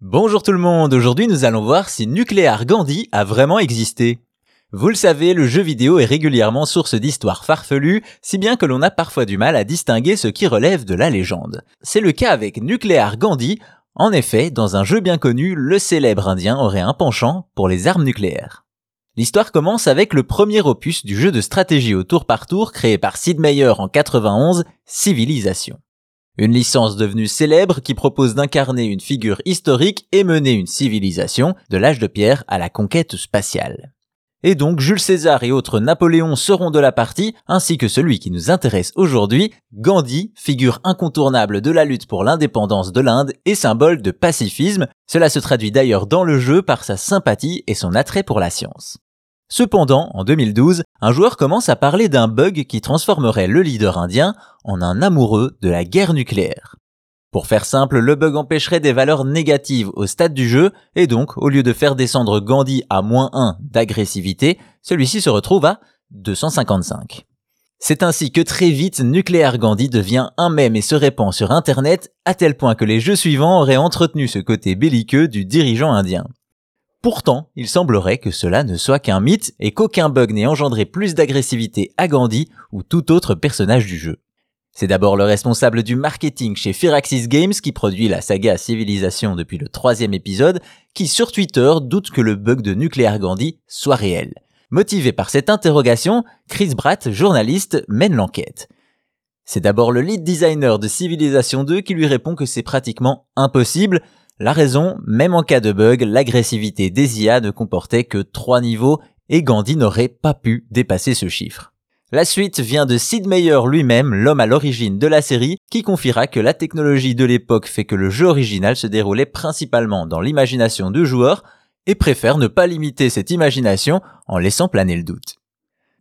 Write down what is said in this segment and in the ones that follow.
Bonjour tout le monde, aujourd'hui nous allons voir si Nuclear Gandhi a vraiment existé. Vous le savez, le jeu vidéo est régulièrement source d'histoires farfelues, si bien que l'on a parfois du mal à distinguer ce qui relève de la légende. C'est le cas avec Nuclear Gandhi, en effet, dans un jeu bien connu, le célèbre indien aurait un penchant pour les armes nucléaires. L'histoire commence avec le premier opus du jeu de stratégie au tour par tour créé par Sid Meier en 91, Civilisation. Une licence devenue célèbre qui propose d'incarner une figure historique et mener une civilisation de l'âge de pierre à la conquête spatiale. Et donc Jules César et autres Napoléons seront de la partie, ainsi que celui qui nous intéresse aujourd'hui, Gandhi, figure incontournable de la lutte pour l'indépendance de l'Inde et symbole de pacifisme. Cela se traduit d'ailleurs dans le jeu par sa sympathie et son attrait pour la science. Cependant, en 2012, un joueur commence à parler d'un bug qui transformerait le leader indien en un amoureux de la guerre nucléaire. Pour faire simple, le bug empêcherait des valeurs négatives au stade du jeu, et donc, au lieu de faire descendre Gandhi à moins 1 d'agressivité, celui-ci se retrouve à 255. C'est ainsi que très vite Nuclear Gandhi devient un mème et se répand sur internet à tel point que les jeux suivants auraient entretenu ce côté belliqueux du dirigeant indien. Pourtant, il semblerait que cela ne soit qu'un mythe et qu'aucun bug n'ait engendré plus d'agressivité à Gandhi ou tout autre personnage du jeu. C'est d'abord le responsable du marketing chez Firaxis Games qui produit la saga Civilisation depuis le troisième épisode, qui sur Twitter doute que le bug de Nuclear Gandhi soit réel. Motivé par cette interrogation, Chris Bratt, journaliste, mène l'enquête. C'est d'abord le lead designer de Civilisation 2 qui lui répond que c'est pratiquement impossible, la raison, même en cas de bug, l'agressivité des IA ne comportait que 3 niveaux et Gandhi n'aurait pas pu dépasser ce chiffre. La suite vient de Sid Meier lui-même, l'homme à l'origine de la série, qui confiera que la technologie de l'époque fait que le jeu original se déroulait principalement dans l'imagination du joueur et préfère ne pas limiter cette imagination en laissant planer le doute.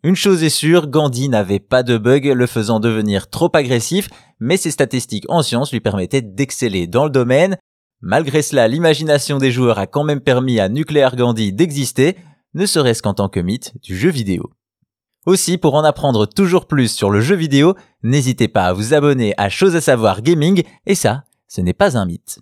Une chose est sûre, Gandhi n'avait pas de bug le faisant devenir trop agressif, mais ses statistiques en sciences lui permettaient d'exceller dans le domaine Malgré cela, l'imagination des joueurs a quand même permis à Nuclear Gandhi d'exister, ne serait-ce qu'en tant que mythe du jeu vidéo. Aussi, pour en apprendre toujours plus sur le jeu vidéo, n'hésitez pas à vous abonner à Chose à savoir Gaming, et ça, ce n'est pas un mythe.